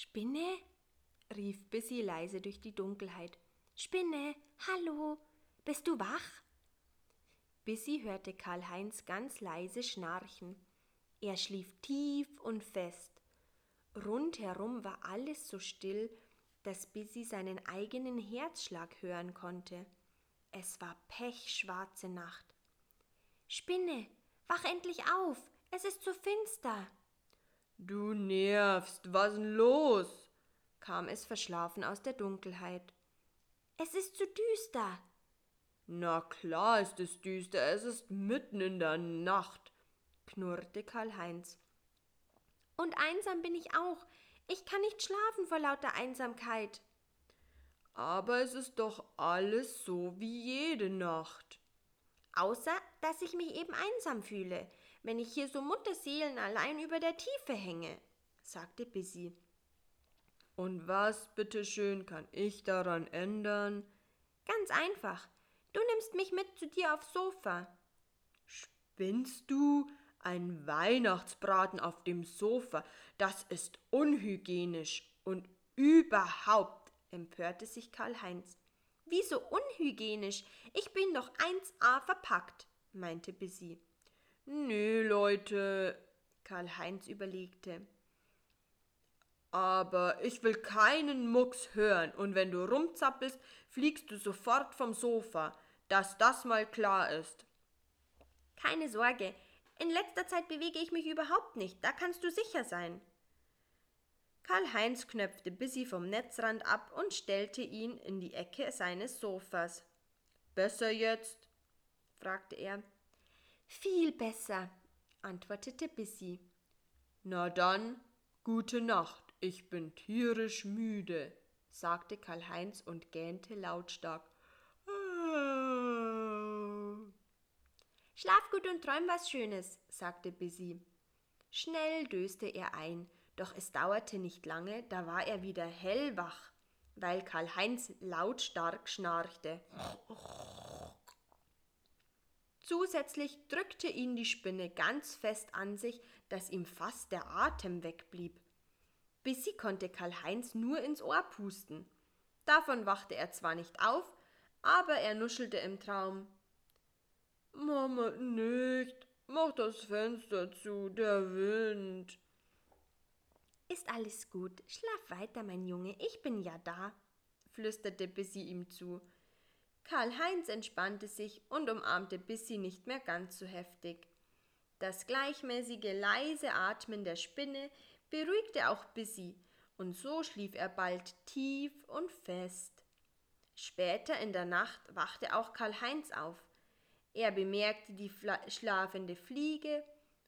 Spinne? rief Bissy leise durch die Dunkelheit. Spinne, hallo, bist du wach? Bissy hörte Karl-Heinz ganz leise schnarchen. Er schlief tief und fest. Rundherum war alles so still, dass Bissy seinen eigenen Herzschlag hören konnte. Es war pechschwarze Nacht. Spinne, wach endlich auf, es ist zu finster. Du nervst, was denn los? kam es verschlafen aus der Dunkelheit. Es ist zu düster. Na klar ist es düster, es ist mitten in der Nacht, knurrte Karl-Heinz. Und einsam bin ich auch. Ich kann nicht schlafen vor lauter Einsamkeit. Aber es ist doch alles so wie jede Nacht. Außer, dass ich mich eben einsam fühle, wenn ich hier so Mutterseelen allein über der Tiefe hänge, sagte Bissy. Und was, bitteschön, kann ich daran ändern? Ganz einfach. Du nimmst mich mit zu dir aufs Sofa. Spinnst du? Ein Weihnachtsbraten auf dem Sofa, das ist unhygienisch und überhaupt, empörte sich Karl-Heinz. Wieso unhygienisch? Ich bin doch 1a verpackt, meinte Bissy. Nee, Leute, Karl-Heinz überlegte. Aber ich will keinen Mucks hören, und wenn du rumzappelst, fliegst du sofort vom Sofa, dass das mal klar ist. Keine Sorge, in letzter Zeit bewege ich mich überhaupt nicht, da kannst du sicher sein. Karl-Heinz knöpfte Bissy vom Netzrand ab und stellte ihn in die Ecke seines Sofas. Besser jetzt? fragte er. Viel besser, antwortete Bissy. Na dann, gute Nacht, ich bin tierisch müde, sagte Karl-Heinz und gähnte lautstark. Schlaf gut und träum was Schönes, sagte Bissy. Schnell döste er ein, doch es dauerte nicht lange, da war er wieder hellwach, weil Karl-Heinz lautstark schnarchte. Zusätzlich drückte ihn die Spinne ganz fest an sich, dass ihm fast der Atem wegblieb. Bissy konnte Karl-Heinz nur ins Ohr pusten. Davon wachte er zwar nicht auf, aber er nuschelte im Traum. Mama, nicht. Mach das Fenster zu, der Wind. Ist alles gut. Schlaf weiter, mein Junge. Ich bin ja da, flüsterte Bissy ihm zu. Karl-Heinz entspannte sich und umarmte Bissy nicht mehr ganz so heftig. Das gleichmäßige, leise Atmen der Spinne beruhigte auch Bissy, und so schlief er bald tief und fest. Später in der Nacht wachte auch Karl-Heinz auf. Er bemerkte die schlafende Fliege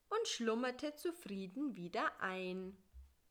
und schlummerte zufrieden wieder ein.